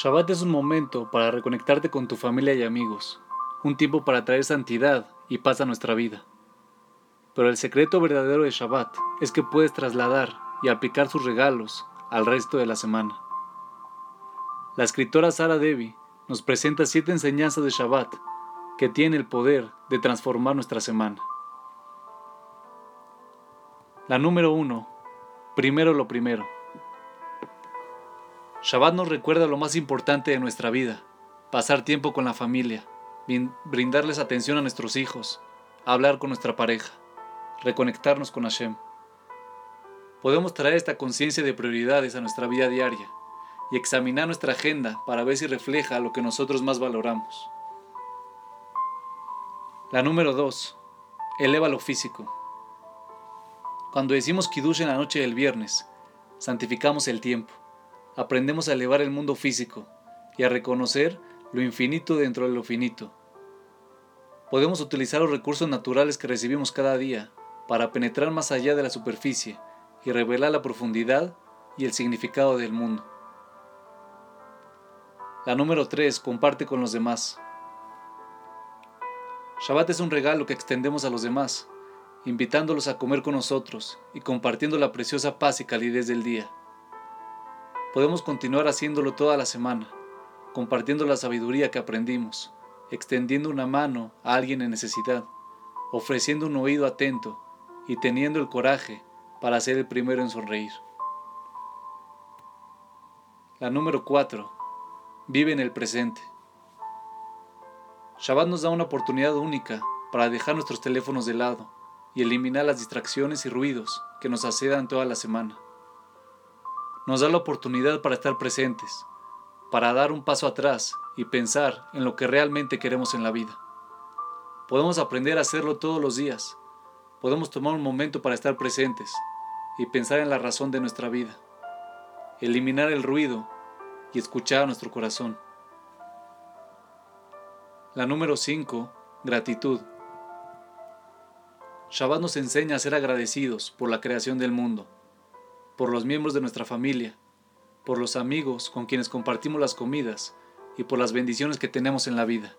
Shabbat es un momento para reconectarte con tu familia y amigos, un tiempo para traer santidad y paz a nuestra vida. Pero el secreto verdadero de Shabbat es que puedes trasladar y aplicar sus regalos al resto de la semana. La escritora Sara Devi nos presenta siete enseñanzas de Shabbat que tienen el poder de transformar nuestra semana. La número uno, primero lo primero. Shabbat nos recuerda lo más importante de nuestra vida, pasar tiempo con la familia, brindarles atención a nuestros hijos, hablar con nuestra pareja, reconectarnos con Hashem. Podemos traer esta conciencia de prioridades a nuestra vida diaria y examinar nuestra agenda para ver si refleja lo que nosotros más valoramos. La número 2. Eleva lo físico. Cuando decimos Kiddush en la noche del viernes, santificamos el tiempo aprendemos a elevar el mundo físico y a reconocer lo infinito dentro de lo finito. Podemos utilizar los recursos naturales que recibimos cada día para penetrar más allá de la superficie y revelar la profundidad y el significado del mundo. La número 3. Comparte con los demás. Shabbat es un regalo que extendemos a los demás, invitándolos a comer con nosotros y compartiendo la preciosa paz y calidez del día. Podemos continuar haciéndolo toda la semana, compartiendo la sabiduría que aprendimos, extendiendo una mano a alguien en necesidad, ofreciendo un oído atento y teniendo el coraje para ser el primero en sonreír. La número 4. Vive en el presente. Shabbat nos da una oportunidad única para dejar nuestros teléfonos de lado y eliminar las distracciones y ruidos que nos acedan toda la semana nos da la oportunidad para estar presentes, para dar un paso atrás y pensar en lo que realmente queremos en la vida. Podemos aprender a hacerlo todos los días. Podemos tomar un momento para estar presentes y pensar en la razón de nuestra vida, eliminar el ruido y escuchar a nuestro corazón. La número 5. Gratitud. Shabbat nos enseña a ser agradecidos por la creación del mundo por los miembros de nuestra familia, por los amigos con quienes compartimos las comidas y por las bendiciones que tenemos en la vida.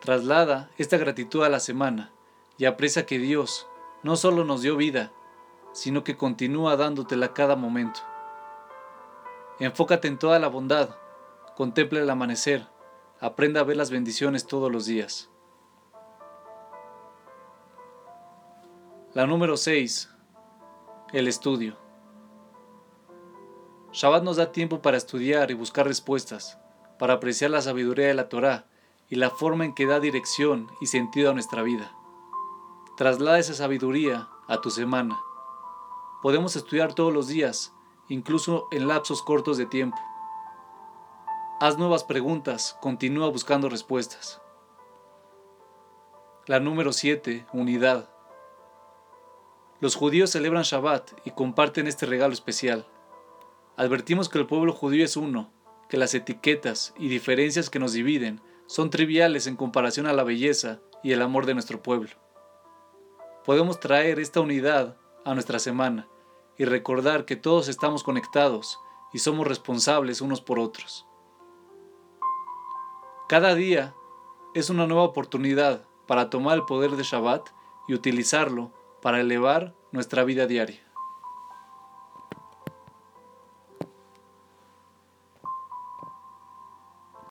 Traslada esta gratitud a la semana y aprecia que Dios no solo nos dio vida, sino que continúa dándotela cada momento. Enfócate en toda la bondad, contemple el amanecer, aprenda a ver las bendiciones todos los días. La número 6 el estudio. Shabbat nos da tiempo para estudiar y buscar respuestas, para apreciar la sabiduría de la Torá y la forma en que da dirección y sentido a nuestra vida. Traslada esa sabiduría a tu semana. Podemos estudiar todos los días, incluso en lapsos cortos de tiempo. Haz nuevas preguntas, continúa buscando respuestas. La número 7, unidad. Los judíos celebran Shabbat y comparten este regalo especial. Advertimos que el pueblo judío es uno, que las etiquetas y diferencias que nos dividen son triviales en comparación a la belleza y el amor de nuestro pueblo. Podemos traer esta unidad a nuestra semana y recordar que todos estamos conectados y somos responsables unos por otros. Cada día es una nueva oportunidad para tomar el poder de Shabbat y utilizarlo para elevar nuestra vida diaria.